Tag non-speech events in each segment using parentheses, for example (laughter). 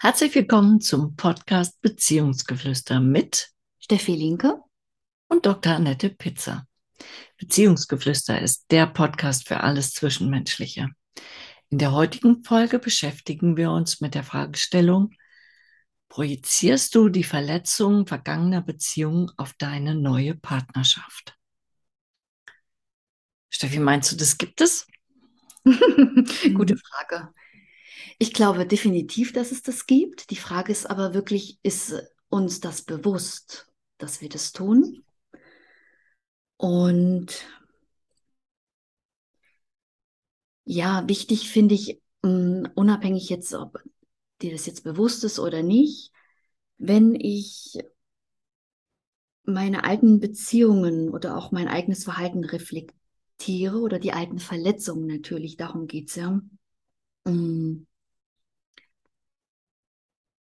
Herzlich willkommen zum Podcast Beziehungsgeflüster mit Steffi Linke und Dr. Annette Pizza. Beziehungsgeflüster ist der Podcast für alles Zwischenmenschliche. In der heutigen Folge beschäftigen wir uns mit der Fragestellung, projizierst du die Verletzungen vergangener Beziehungen auf deine neue Partnerschaft? Steffi, meinst du, das gibt es? (laughs) Gute Frage. Ich glaube definitiv, dass es das gibt. Die Frage ist aber wirklich, ist uns das bewusst, dass wir das tun? Und ja, wichtig finde ich, mm, unabhängig jetzt, ob dir das jetzt bewusst ist oder nicht, wenn ich meine alten Beziehungen oder auch mein eigenes Verhalten reflektiere oder die alten Verletzungen natürlich, darum geht es ja. Mm,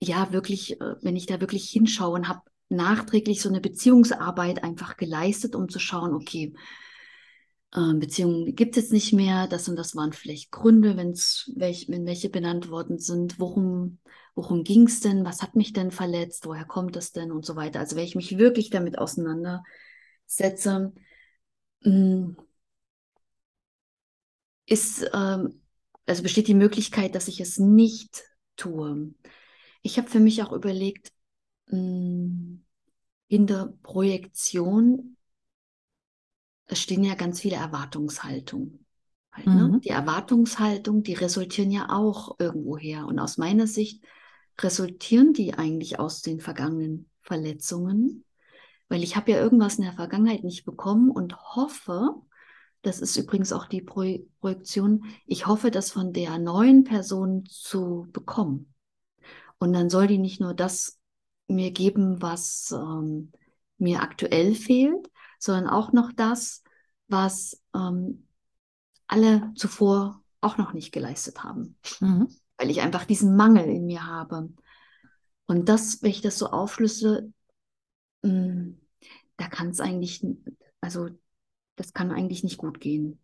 ja, wirklich, äh, wenn ich da wirklich hinschaue und habe nachträglich so eine Beziehungsarbeit einfach geleistet, um zu schauen, okay, äh, Beziehungen gibt es jetzt nicht mehr, das und das waren vielleicht Gründe, wenn's, welch, wenn welche benannt worden sind, worum, worum ging es denn, was hat mich denn verletzt, woher kommt es denn und so weiter. Also wenn ich mich wirklich damit auseinandersetze, mm, ist, ähm, also besteht die Möglichkeit, dass ich es nicht tue. Ich habe für mich auch überlegt, mm, in der Projektion es stehen ja ganz viele Erwartungshaltungen. Halt, ne? mhm. Die Erwartungshaltung, die resultieren ja auch irgendwo her. Und aus meiner Sicht resultieren die eigentlich aus den vergangenen Verletzungen, weil ich habe ja irgendwas in der Vergangenheit nicht bekommen und hoffe, das ist übrigens auch die Pro Projektion, ich hoffe, das von der neuen Person zu bekommen. Und dann soll die nicht nur das mir geben, was ähm, mir aktuell fehlt, sondern auch noch das, was ähm, alle zuvor auch noch nicht geleistet haben. Mhm. Weil ich einfach diesen Mangel in mir habe. Und das, wenn ich das so aufschlüsse, mh, mm, da kann es eigentlich, also das kann eigentlich nicht gut gehen.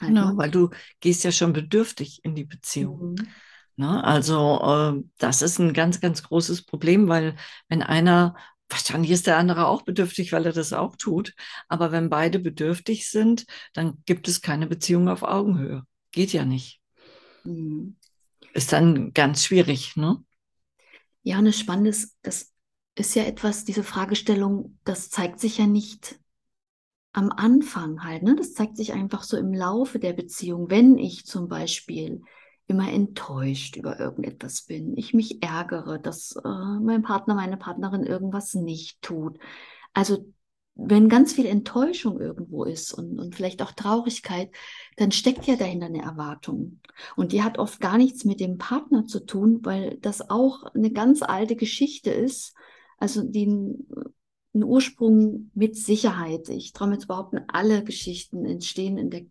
Halt, genau, ne? weil du gehst ja schon bedürftig in die Beziehung. Mhm. Ne? Also äh, das ist ein ganz, ganz großes Problem, weil wenn einer, wahrscheinlich ist der andere auch bedürftig, weil er das auch tut, aber wenn beide bedürftig sind, dann gibt es keine Beziehung auf Augenhöhe. Geht ja nicht. Mhm. Ist dann ganz schwierig, ne? Ja, das Spannende das ist ja etwas, diese Fragestellung, das zeigt sich ja nicht am Anfang halt, ne? Das zeigt sich einfach so im Laufe der Beziehung. Wenn ich zum Beispiel immer enttäuscht über irgendetwas bin, ich mich ärgere, dass äh, mein Partner, meine Partnerin irgendwas nicht tut. Also wenn ganz viel Enttäuschung irgendwo ist und, und vielleicht auch Traurigkeit, dann steckt ja dahinter eine Erwartung. Und die hat oft gar nichts mit dem Partner zu tun, weil das auch eine ganz alte Geschichte ist, also die einen Ursprung mit Sicherheit. Ich traue mir zu behaupten, alle Geschichten entstehen in der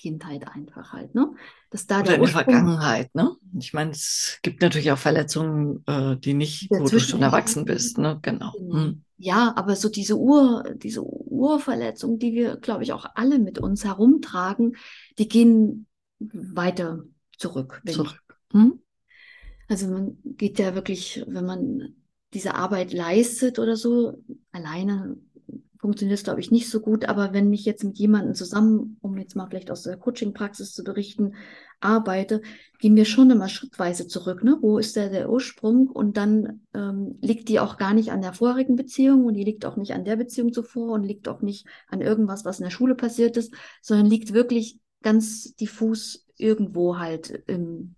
Kindheit einfach halt, ne? Dass da Oder in der Vergangenheit, ne? Ich meine, es gibt natürlich auch Verletzungen, äh, die nicht, wo du schon erwachsen bist, ne? Genau. genau. Hm. Ja, aber so diese Ur, diese Urverletzungen, die wir, glaube ich, auch alle mit uns herumtragen, die gehen weiter zurück. Zurück. Hm? Also man geht ja wirklich, wenn man diese Arbeit leistet oder so, alleine funktioniert es, glaube ich, nicht so gut. Aber wenn ich jetzt mit jemandem zusammen, um jetzt mal vielleicht aus der Coaching-Praxis zu berichten, arbeite, gehen wir schon immer schrittweise zurück. Ne? Wo ist der, der Ursprung? Und dann ähm, liegt die auch gar nicht an der vorigen Beziehung und die liegt auch nicht an der Beziehung zuvor und liegt auch nicht an irgendwas, was in der Schule passiert ist, sondern liegt wirklich ganz diffus irgendwo halt im,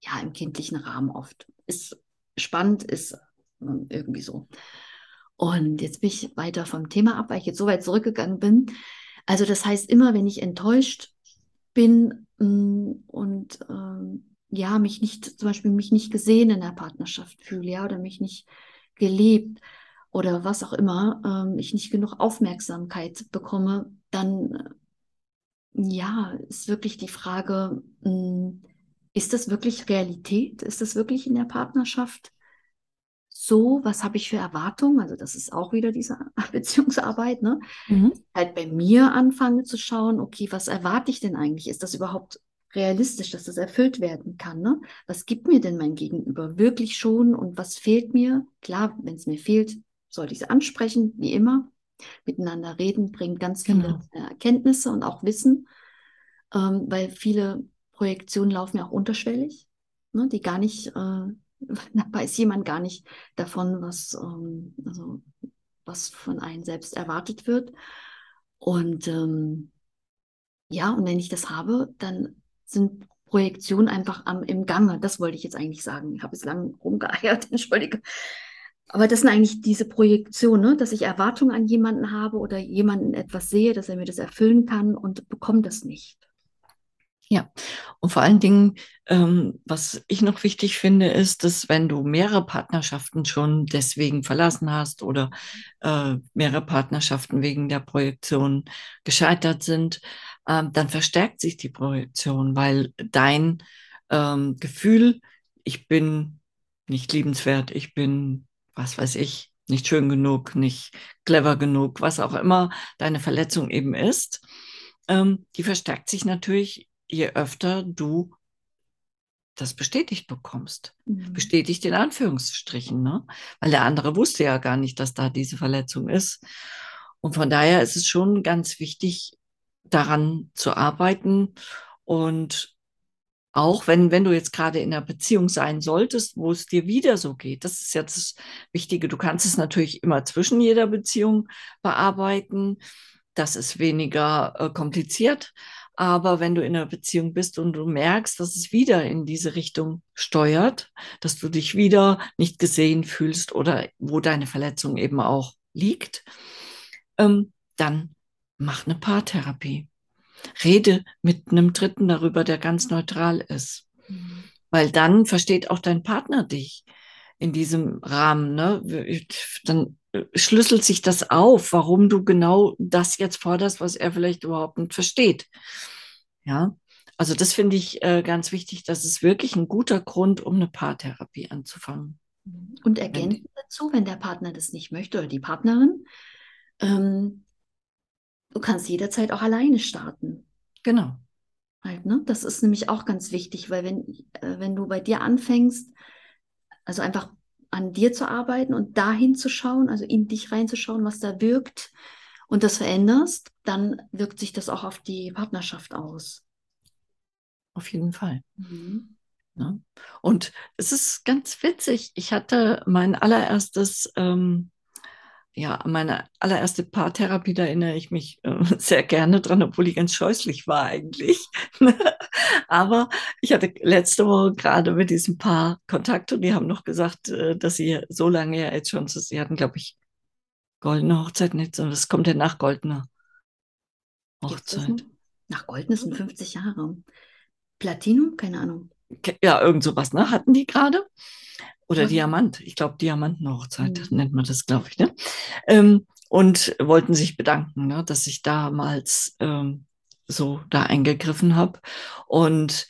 ja, im kindlichen Rahmen oft. Ist spannend, ist ähm, irgendwie so. Und jetzt bin ich weiter vom Thema ab, weil ich jetzt so weit zurückgegangen bin. Also das heißt, immer wenn ich enttäuscht bin mm, und ähm, ja, mich nicht, zum Beispiel mich nicht gesehen in der Partnerschaft fühle, ja, oder mich nicht geliebt oder was auch immer, ähm, ich nicht genug Aufmerksamkeit bekomme, dann ja, ist wirklich die Frage, mm, ist das wirklich Realität? Ist das wirklich in der Partnerschaft so, was habe ich für Erwartungen? Also das ist auch wieder diese (laughs) Beziehungsarbeit, ne? Mhm. Halt bei mir anfange zu schauen, okay, was erwarte ich denn eigentlich? Ist das überhaupt realistisch, dass das erfüllt werden kann. Ne? Was gibt mir denn mein Gegenüber wirklich schon und was fehlt mir? Klar, wenn es mir fehlt, sollte ich es ansprechen, wie immer. Miteinander reden bringt ganz viele genau. Erkenntnisse und auch Wissen, ähm, weil viele Projektionen laufen ja auch unterschwellig, ne, die gar nicht, äh, da weiß jemand gar nicht davon, was, ähm, also, was von einem selbst erwartet wird. Und ähm, ja, und wenn ich das habe, dann sind Projektionen einfach am, im Gange. Das wollte ich jetzt eigentlich sagen. Ich habe es lang rumgeeiert, (laughs) entschuldige. Aber das sind eigentlich diese Projektionen, ne? dass ich Erwartungen an jemanden habe oder jemanden etwas sehe, dass er mir das erfüllen kann und bekomme das nicht. Ja, und vor allen Dingen, ähm, was ich noch wichtig finde, ist, dass wenn du mehrere Partnerschaften schon deswegen verlassen hast oder äh, mehrere Partnerschaften wegen der Projektion gescheitert sind, äh, dann verstärkt sich die Projektion, weil dein ähm, Gefühl, ich bin nicht liebenswert, ich bin, was weiß ich, nicht schön genug, nicht clever genug, was auch immer deine Verletzung eben ist, ähm, die verstärkt sich natürlich je öfter du das bestätigt bekommst. Mhm. Bestätigt in Anführungsstrichen, ne? Weil der andere wusste ja gar nicht, dass da diese Verletzung ist. Und von daher ist es schon ganz wichtig, daran zu arbeiten. Und auch wenn, wenn du jetzt gerade in einer Beziehung sein solltest, wo es dir wieder so geht, das ist jetzt das Wichtige. Du kannst es natürlich immer zwischen jeder Beziehung bearbeiten. Das ist weniger äh, kompliziert. Aber wenn du in einer Beziehung bist und du merkst, dass es wieder in diese Richtung steuert, dass du dich wieder nicht gesehen fühlst oder wo deine Verletzung eben auch liegt, ähm, dann mach eine Paartherapie. Rede mit einem Dritten darüber, der ganz neutral ist. Mhm. Weil dann versteht auch dein Partner dich in diesem Rahmen. Ne? Dann schlüsselt sich das auf, warum du genau das jetzt forderst, was er vielleicht überhaupt nicht versteht. Ja, also das finde ich äh, ganz wichtig. Das ist wirklich ein guter Grund, um eine Paartherapie anzufangen. Und ergänzend dazu, wenn der Partner das nicht möchte oder die Partnerin, ähm, du kannst jederzeit auch alleine starten. Genau. Halt, ne? Das ist nämlich auch ganz wichtig, weil wenn, äh, wenn du bei dir anfängst, also einfach an dir zu arbeiten und dahin zu schauen, also in dich reinzuschauen, was da wirkt und das veränderst, dann wirkt sich das auch auf die Partnerschaft aus. Auf jeden Fall. Mhm. Ja. Ne? Und es ist ganz witzig. Ich hatte mein allererstes ähm, ja, meine allererste Paartherapie, da erinnere ich mich äh, (laughs) sehr gerne dran, obwohl die ganz scheußlich war eigentlich. (laughs) Aber ich hatte letzte Woche gerade mit diesem Paar Kontakt und die haben noch gesagt, äh, dass sie so lange ja jetzt schon, sie hatten, glaube ich, goldene Hochzeit nicht, sondern das kommt ja nach goldener Hochzeit. Nach golden sind 50 Jahre. Platinum? Keine Ahnung. Ja, irgend sowas, ne? Hatten die gerade? Oder mhm. Diamant. Ich glaube, Diamantenhochzeit mhm. nennt man das, glaube ich. Ne? Ähm, und wollten sich bedanken, ne, dass ich damals ähm, so da eingegriffen habe. Und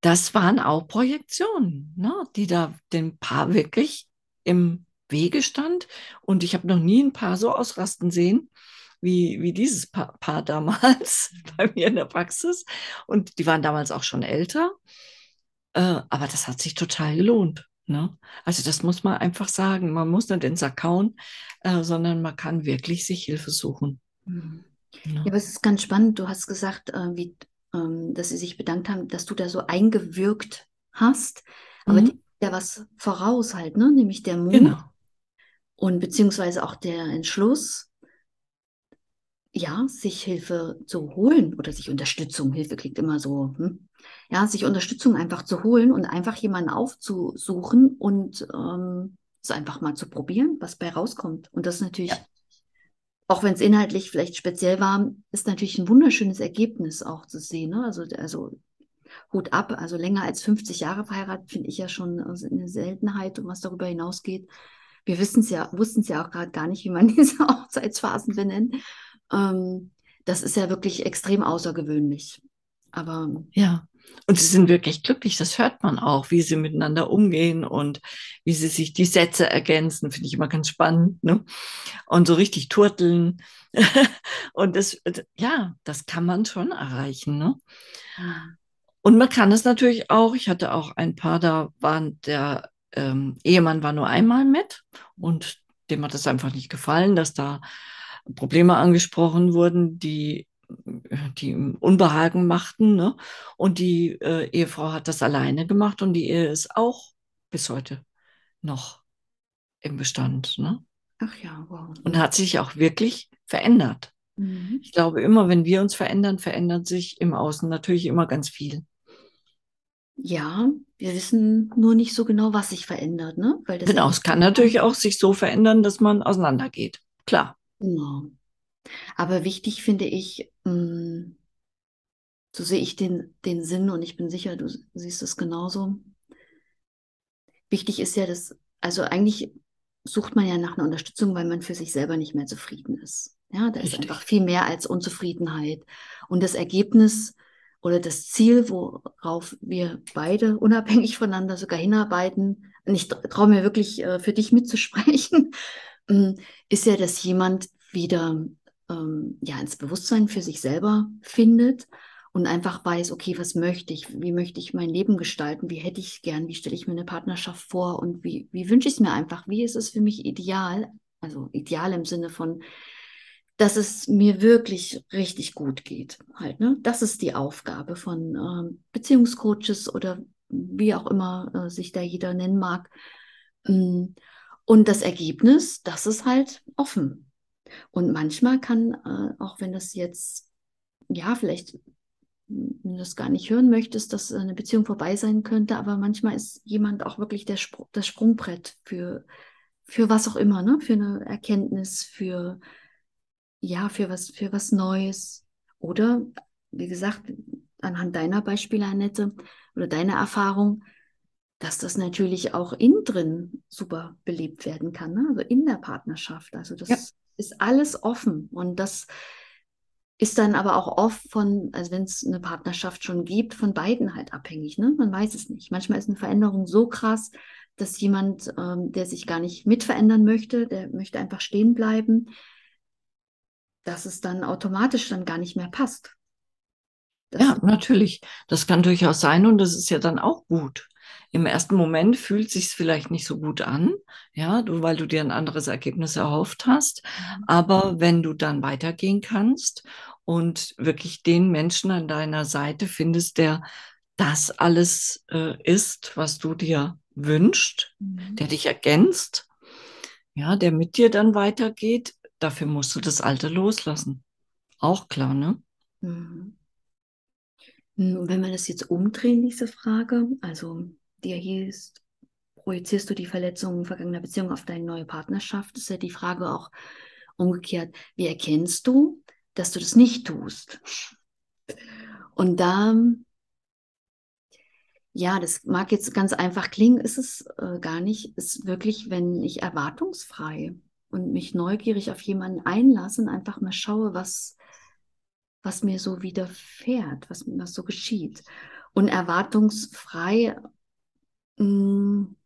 das waren auch Projektionen, ne, die da dem Paar wirklich im Wege stand. Und ich habe noch nie ein Paar so ausrasten sehen wie, wie dieses pa Paar damals (laughs) bei mir in der Praxis. Und die waren damals auch schon älter. Äh, aber das hat sich total gelohnt. Ne? Also das muss man einfach sagen. Man muss nicht den Sack kauen, äh, sondern man kann wirklich sich Hilfe suchen. Mhm. Ja. aber es ist ganz spannend. Du hast gesagt, äh, wie, ähm, dass sie sich bedankt haben, dass du da so eingewirkt hast. Aber mhm. ja was voraus halt, ne? nämlich der Mut genau. und beziehungsweise auch der Entschluss, ja, sich Hilfe zu holen oder sich Unterstützung, Hilfe klingt immer so, hm? ja, sich Unterstützung einfach zu holen und einfach jemanden aufzusuchen und ähm, es einfach mal zu probieren, was bei rauskommt. Und das natürlich, ja. Auch wenn es inhaltlich vielleicht speziell war, ist natürlich ein wunderschönes Ergebnis auch zu sehen. Ne? Also, also Hut ab, also länger als 50 Jahre verheiratet, finde ich ja schon eine Seltenheit und was darüber hinausgeht. Wir wissen es ja, wussten es ja auch gerade gar nicht, wie man (laughs) diese Hochzeitsphasen benennt. Ähm, das ist ja wirklich extrem außergewöhnlich. Aber ja, und sie sind wirklich glücklich, das hört man auch, wie sie miteinander umgehen und wie sie sich die Sätze ergänzen, finde ich immer ganz spannend. Ne? Und so richtig turteln. (laughs) und das, ja, das kann man schon erreichen. Ne? Und man kann es natürlich auch, ich hatte auch ein paar, da waren der ähm, Ehemann war nur einmal mit und dem hat es einfach nicht gefallen, dass da Probleme angesprochen wurden, die, die Unbehagen machten. Ne? Und die äh, Ehefrau hat das alleine gemacht und die Ehe ist auch bis heute noch im Bestand. Ne? Ach ja, wow. Und hat sich auch wirklich verändert. Mhm. Ich glaube, immer wenn wir uns verändern, verändert sich im Außen natürlich immer ganz viel. Ja, wir wissen nur nicht so genau, was sich verändert, ne? Weil das genau, es kann natürlich auch sich so verändern, dass man auseinandergeht. Klar. Genau. Aber wichtig finde ich, mh, mm, so sehe ich den, den Sinn und ich bin sicher, du siehst es genauso. Wichtig ist ja, dass, also eigentlich sucht man ja nach einer Unterstützung, weil man für sich selber nicht mehr zufrieden ist. Ja, da Richtig. ist einfach viel mehr als Unzufriedenheit. Und das Ergebnis oder das Ziel, worauf wir beide unabhängig voneinander sogar hinarbeiten, und ich traue mir wirklich äh, für dich mitzusprechen, ähm, (laughs) ist ja, dass jemand wieder ähm, ja ins Bewusstsein für sich selber findet und einfach weiß, okay, was möchte ich, wie möchte ich mein Leben gestalten, wie hätte ich gern, wie stelle ich mir eine Partnerschaft vor und wie, wie wünsche ich es mir einfach, wie ist es für mich ideal, also ideal im Sinne von, dass es mir wirklich richtig gut geht. Halt, ne? Das ist die Aufgabe von äh, Beziehungscoaches oder wie auch immer äh, sich da jeder nennen mag. Mm, und das Ergebnis, das ist halt offen. Und manchmal kann, äh, auch wenn das jetzt, ja, vielleicht, wenn du das gar nicht hören möchtest, dass eine Beziehung vorbei sein könnte, aber manchmal ist jemand auch wirklich der Spr das Sprungbrett für, für was auch immer, ne? für eine Erkenntnis, für ja, für was, für was Neues. Oder, wie gesagt, anhand deiner Beispiele, Annette, oder deiner Erfahrung, dass das natürlich auch innen drin super belebt werden kann, ne? also in der Partnerschaft. Also das ja. Ist alles offen und das ist dann aber auch oft von, also wenn es eine Partnerschaft schon gibt, von beiden halt abhängig. Ne? Man weiß es nicht. Manchmal ist eine Veränderung so krass, dass jemand, ähm, der sich gar nicht mit verändern möchte, der möchte einfach stehen bleiben, dass es dann automatisch dann gar nicht mehr passt. Das ja, natürlich. Das kann durchaus sein und das ist ja dann auch gut. Im ersten Moment fühlt sich vielleicht nicht so gut an, ja, du, weil du dir ein anderes Ergebnis erhofft hast. Mhm. Aber wenn du dann weitergehen kannst und wirklich den Menschen an deiner Seite findest, der das alles äh, ist, was du dir wünschst, mhm. der dich ergänzt, ja, der mit dir dann weitergeht, dafür musst du das Alte loslassen. Auch klar, ne? Mhm. Und wenn wir das jetzt umdrehen, diese Frage, also dir hieß, projizierst du die Verletzungen vergangener Beziehungen auf deine neue Partnerschaft, ist ja die Frage auch umgekehrt, wie erkennst du, dass du das nicht tust? Und da, ja, das mag jetzt ganz einfach klingen, ist es äh, gar nicht, ist wirklich, wenn ich erwartungsfrei und mich neugierig auf jemanden einlasse und einfach mal schaue, was, was mir so widerfährt, was, was so geschieht. Und erwartungsfrei mm,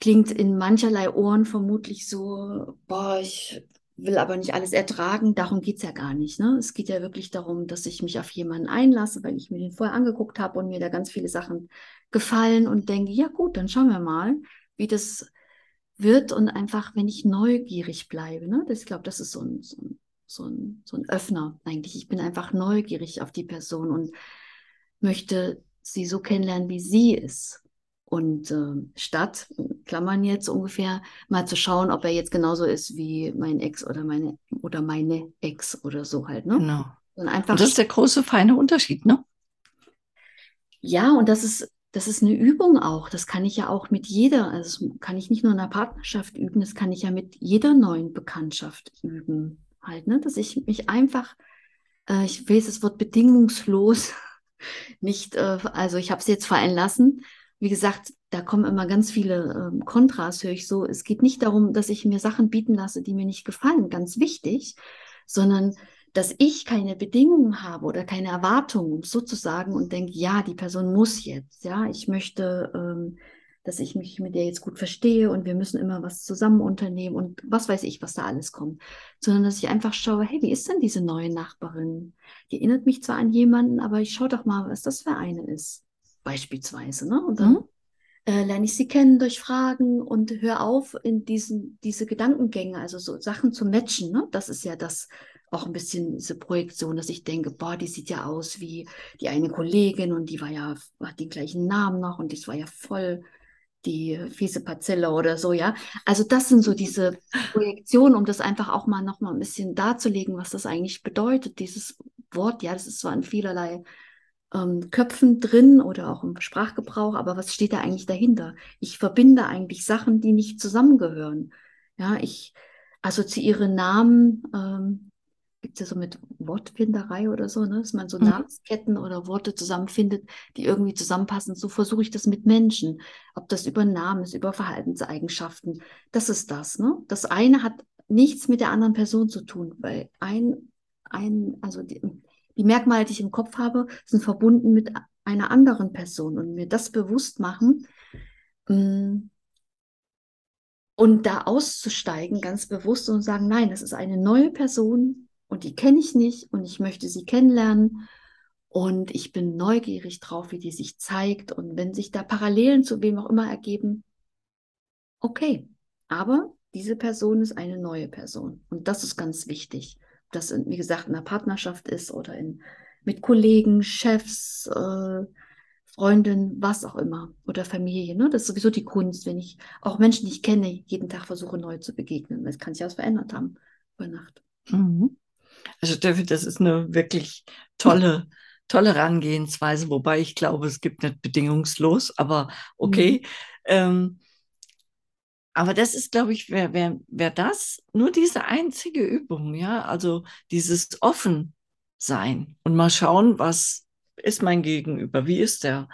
klingt in mancherlei Ohren vermutlich so, boah, ich will aber nicht alles ertragen. Darum geht es ja gar nicht. Ne? Es geht ja wirklich darum, dass ich mich auf jemanden einlasse, weil ich mir den vorher angeguckt habe und mir da ganz viele Sachen gefallen und denke, ja gut, dann schauen wir mal, wie das wird und einfach, wenn ich neugierig bleibe, ne? das, ich glaube, das ist so ein, so, ein, so, ein, so ein Öffner eigentlich. Ich bin einfach neugierig auf die Person und möchte sie so kennenlernen, wie sie ist. Und äh, statt, Klammern jetzt ungefähr, mal zu schauen, ob er jetzt genauso ist wie mein Ex oder meine oder meine Ex oder so halt. Ne? Genau. Und, einfach, und das ist der große, feine Unterschied, ne? Ja, und das ist das ist eine Übung auch. Das kann ich ja auch mit jeder, also das kann ich nicht nur in einer Partnerschaft üben, das kann ich ja mit jeder neuen Bekanntschaft üben. Halt, ne? Dass ich mich einfach, äh, ich weiß das Wort bedingungslos (laughs) nicht, äh, also ich habe es jetzt fallen lassen. Wie gesagt, da kommen immer ganz viele äh, Kontras, höre ich so. Es geht nicht darum, dass ich mir Sachen bieten lasse, die mir nicht gefallen, ganz wichtig, sondern dass ich keine Bedingungen habe oder keine Erwartungen sozusagen und denke, ja, die Person muss jetzt, ja, ich möchte, ähm, dass ich mich mit der jetzt gut verstehe und wir müssen immer was zusammen unternehmen und was weiß ich, was da alles kommt, sondern dass ich einfach schaue, hey, wie ist denn diese neue Nachbarin? Die erinnert mich zwar an jemanden, aber ich schaue doch mal, was das für eine ist, beispielsweise. Ne? Und dann mhm. äh, lerne ich sie kennen durch Fragen und höre auf in diesen diese Gedankengänge, also so Sachen zu matchen. Ne? Das ist ja das, auch ein bisschen diese Projektion, dass ich denke, boah, die sieht ja aus wie die eine Kollegin und die war ja, hat den gleichen Namen noch und das war ja voll die fiese Parzelle oder so, ja. Also das sind so diese Projektionen, um das einfach auch mal noch mal ein bisschen darzulegen, was das eigentlich bedeutet, dieses Wort. Ja, das ist zwar in vielerlei ähm, Köpfen drin oder auch im Sprachgebrauch, aber was steht da eigentlich dahinter? Ich verbinde eigentlich Sachen, die nicht zusammengehören. Ja, ich assoziiere Namen ähm, gibt es ja so mit Wortfinderei oder so, ne? dass man so mhm. Namensketten oder Worte zusammenfindet, die irgendwie zusammenpassen. So versuche ich das mit Menschen. Ob das über Namen ist, über Verhaltenseigenschaften. Das ist das. Ne? Das eine hat nichts mit der anderen Person zu tun, weil ein, ein also die, die Merkmale, die ich im Kopf habe, sind verbunden mit einer anderen Person. Und mir das bewusst machen, mm, und da auszusteigen, ganz bewusst und sagen, nein, das ist eine neue Person, und die kenne ich nicht und ich möchte sie kennenlernen und ich bin neugierig drauf, wie die sich zeigt und wenn sich da Parallelen zu wem auch immer ergeben, okay, aber diese Person ist eine neue Person und das ist ganz wichtig. Ob das, wie gesagt, in einer Partnerschaft ist oder in, mit Kollegen, Chefs, äh, Freundin, was auch immer oder Familie. Ne? Das ist sowieso die Kunst, wenn ich auch Menschen, die ich kenne, jeden Tag versuche neu zu begegnen. Es kann sich was verändert haben über Nacht. Mhm. Also David, das ist eine wirklich tolle, tolle Herangehensweise, wobei ich glaube, es gibt nicht bedingungslos, aber okay. Mhm. Ähm, aber das ist, glaube ich, wer, wer, wer das, nur diese einzige Übung, ja, also dieses Offensein und mal schauen, was ist mein Gegenüber, wie ist der?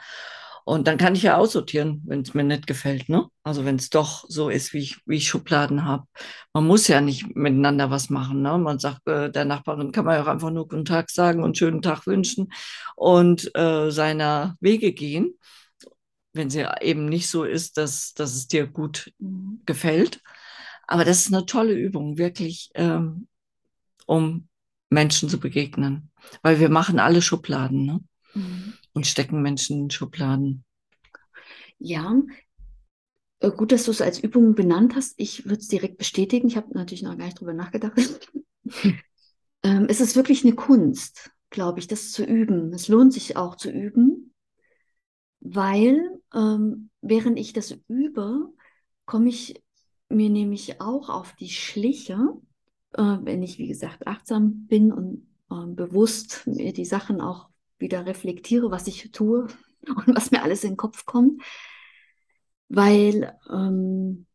Und dann kann ich ja aussortieren, wenn es mir nicht gefällt. Ne? Also wenn es doch so ist, wie ich, wie ich Schubladen habe. Man muss ja nicht miteinander was machen. Ne? Man sagt, äh, der Nachbarin kann man ja auch einfach nur Guten Tag sagen und schönen Tag wünschen und äh, seiner Wege gehen, wenn sie eben nicht so ist, dass, dass es dir gut mhm. gefällt. Aber das ist eine tolle Übung, wirklich, ähm, um Menschen zu begegnen. Weil wir machen alle Schubladen. Ne? Mhm und stecken Menschen in Schubladen. Ja, äh, gut, dass du es als Übung benannt hast. Ich würde es direkt bestätigen. Ich habe natürlich noch gar nicht drüber nachgedacht. (laughs) ähm, es ist wirklich eine Kunst, glaube ich, das zu üben. Es lohnt sich auch zu üben, weil ähm, während ich das übe, komme ich mir nämlich auch auf die Schliche, äh, wenn ich, wie gesagt, achtsam bin und äh, bewusst mir die Sachen auch wieder reflektiere, was ich tue (laughs) und was mir alles in den Kopf kommt. Weil, ähm,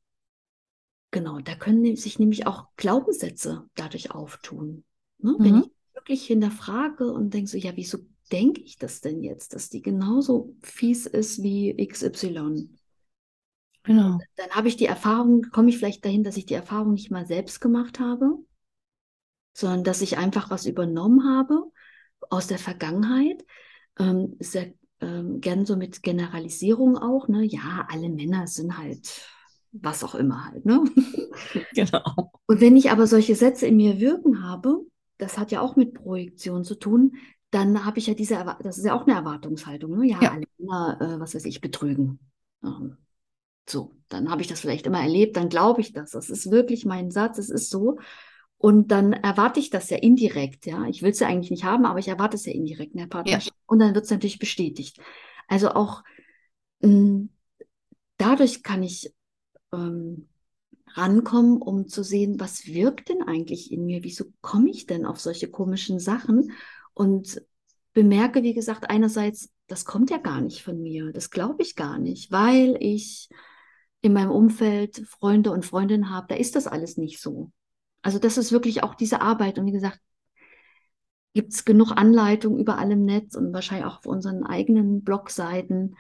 genau, da können sich nämlich auch Glaubenssätze dadurch auftun. Ne? Mhm. Wenn ich wirklich hinterfrage und denke so, ja, wieso denke ich das denn jetzt, dass die genauso fies ist wie XY? Genau. Dann habe ich die Erfahrung, komme ich vielleicht dahin, dass ich die Erfahrung nicht mal selbst gemacht habe, sondern dass ich einfach was übernommen habe aus der Vergangenheit. Ähm, sehr ähm, gern so mit Generalisierung auch, ne? Ja, alle Männer sind halt was auch immer halt, ne? (laughs) Genau. Und wenn ich aber solche Sätze in mir wirken habe, das hat ja auch mit Projektion zu tun, dann habe ich ja diese, Erwart das ist ja auch eine Erwartungshaltung, ne? Ja, ja. alle Männer, äh, was weiß ich, betrügen. Ähm, so, dann habe ich das vielleicht immer erlebt, dann glaube ich das. Das ist wirklich mein Satz, es ist so. Und dann erwarte ich das ja indirekt, ja. Ich will es ja eigentlich nicht haben, aber ich erwarte es ja indirekt in der Partnerschaft. Ja. Und dann wird es natürlich bestätigt. Also auch mh, hm, dadurch kann ich ähm, rankommen, um zu sehen, was wirkt denn eigentlich in mir? Wieso komme ich denn auf solche komischen Sachen? Und bemerke, wie gesagt, einerseits, das kommt ja gar nicht von mir. Das glaube ich gar nicht, weil ich in meinem Umfeld Freunde und Freundinnen habe, da ist das alles nicht so. Also das ist wirklich auch diese Arbeit. Und wie gesagt, gibt es genug Anleitungen überall im Netz und wahrscheinlich auch auf unseren eigenen Blogseiten.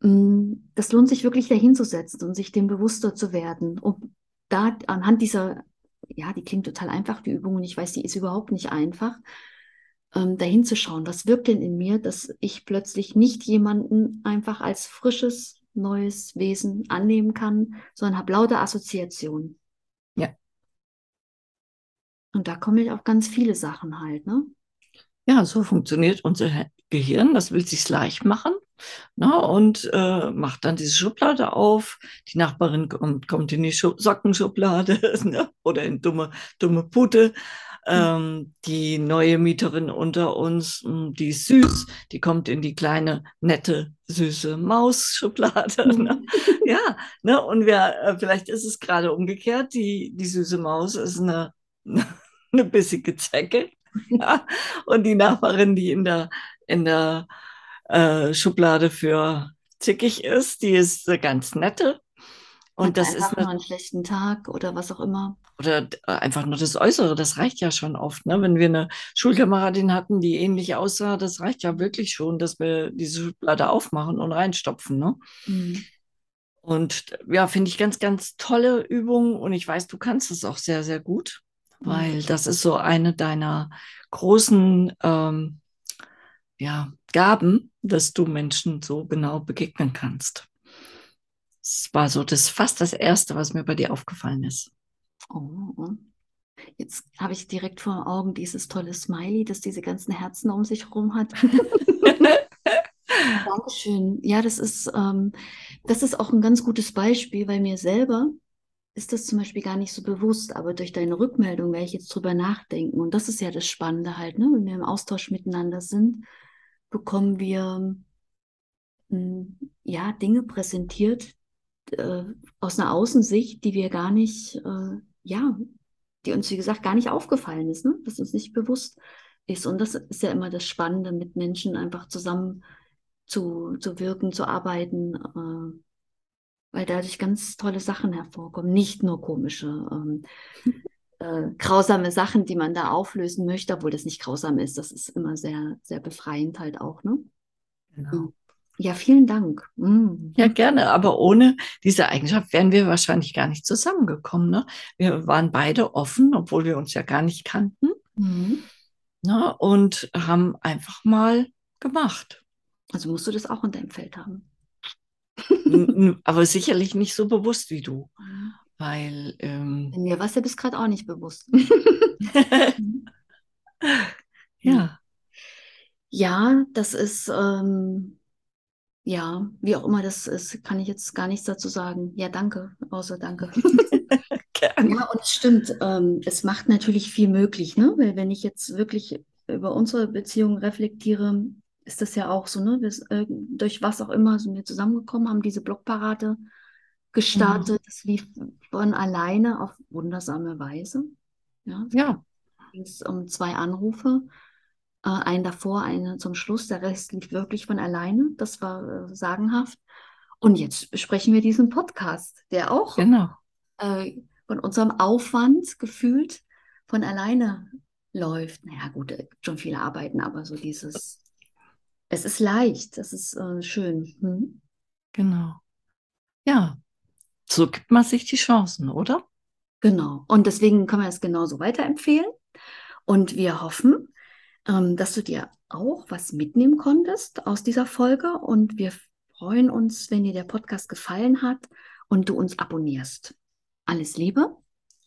Mm, das lohnt sich wirklich dahinzusetzen und sich dem bewusster zu werden. Und da anhand dieser, ja, die klingt total einfach, die Übung, und ich weiß, die ist überhaupt nicht einfach, ähm, dahin zu schauen, was wirkt denn in mir, dass ich plötzlich nicht jemanden einfach als frisches neues Wesen annehmen kann, sondern habe lauter Assoziationen. Ja. Und da komme ich auf ganz viele Sachen halt, ne? Ja, so funktioniert unser Gehirn. Das will sich leicht machen ne, und äh, macht dann diese Schublade auf. Die Nachbarin kommt, kommt in die Schu Sockenschublade (laughs) ne, oder in dumme, dumme Pute. Ähm, die neue Mieterin unter uns, hm, die ist süß, die kommt in die kleine, nette, süße Mausschublade. (laughs) Ne? Mhm. (laughs) ja, ne? und wir, äh, vielleicht ist es gerade umgekehrt. Die, die süße Maus ist eine, (laughs) eine bissige Zecke. und die Nachbarin, die in der, in der äh, Schublade für zickig ist, die ist ganz nette. Und Hat das ist eine, einen schlechten Tag oder was auch immer. Oder äh, einfach nur das Äußere, das reicht ja schon oft. Ne? Wenn wir eine Schulkameradin hatten, die ähnlich aussah, das reicht ja wirklich schon, dass wir diese Schublade aufmachen und reinstopfen. Ne? Mhm. Und ja, finde ich ganz, ganz tolle Übung. Und ich weiß, du kannst es auch sehr, sehr gut, mhm. weil das ist so eine deiner großen ähm, ja, Gaben, dass du Menschen so genau begegnen kannst. Es war so das fast das Erste, was mir bei dir aufgefallen ist. Oh, oh. jetzt habe ich direkt vor Augen dieses tolle Smiley, das diese ganzen Herzen um sich herum hat. (laughs) Dankeschön. Ja, das ist, ähm, das ist auch ein ganz gutes Beispiel, weil mir selber ist das zum Beispiel gar nicht so bewusst, aber durch deine Rückmeldung werde ich jetzt drüber nachdenken. Und das ist ja das Spannende halt, ne? wenn wir im Austausch miteinander sind, bekommen wir hm, ja Dinge präsentiert, äh, aus einer Außensicht, die wir gar nicht, äh, ja, die uns, wie gesagt, gar nicht aufgefallen ist, ne? dass uns nicht bewusst ist. Und das ist ja immer das Spannende, mit Menschen einfach zusammen zu, zu wirken, zu arbeiten, äh, weil dadurch ganz tolle Sachen hervorkommen, nicht nur komische, ähm, (laughs) äh, grausame Sachen, die man da auflösen möchte, obwohl das nicht grausam ist. Das ist immer sehr, sehr befreiend halt auch, ne? Genau. Ja, vielen Dank. Mhm. Ja, gerne. Aber ohne diese Eigenschaft wären wir wahrscheinlich gar nicht zusammengekommen. Ne? Wir waren beide offen, obwohl wir uns ja gar nicht kannten. Mhm. Ne? Und haben einfach mal gemacht. Also musst du das auch in deinem Feld haben. Aber sicherlich nicht so bewusst wie du. Mhm. Weil. Ähm, Mir war es ja bis gerade auch nicht bewusst. (laughs) (laughs) ja. Ja, das ist. Ähm, ja, wie auch immer das ist, kann ich jetzt gar nichts dazu sagen. Ja, danke, außer danke. (laughs) Ja, und es stimmt, ähm, es macht natürlich viel möglich, ne? Weil wenn ich jetzt wirklich über unsere Beziehung reflektiere, ist das ja auch so, ne? Wir, äh, durch was auch immer sind wir zusammengekommen, haben diese Blockparade gestartet. Mhm. Das lief von alleine auf wundersame Weise. Ja. ja. ging es um zwei Anrufe äh, einen davor, einen zum Schluss. Der Rest lief wirklich von alleine. Das war äh, sagenhaft. Und jetzt besprechen wir diesen Podcast, der auch genau. äh, von unserem Aufwand gefühlt von alleine läuft. Naja, gut, es gibt schon viele Arbeiten, aber so dieses, es ist leicht, das ist äh, schön. Hm? Genau. Ja, so gibt man sich die Chancen, oder? Genau. Und deswegen können wir es genauso weiterempfehlen. Und wir hoffen, dass du dir auch was mitnehmen konntest aus dieser Folge. Und wir freuen uns, wenn dir der Podcast gefallen hat und du uns abonnierst. Alles Liebe.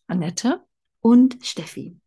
Annette und Steffi.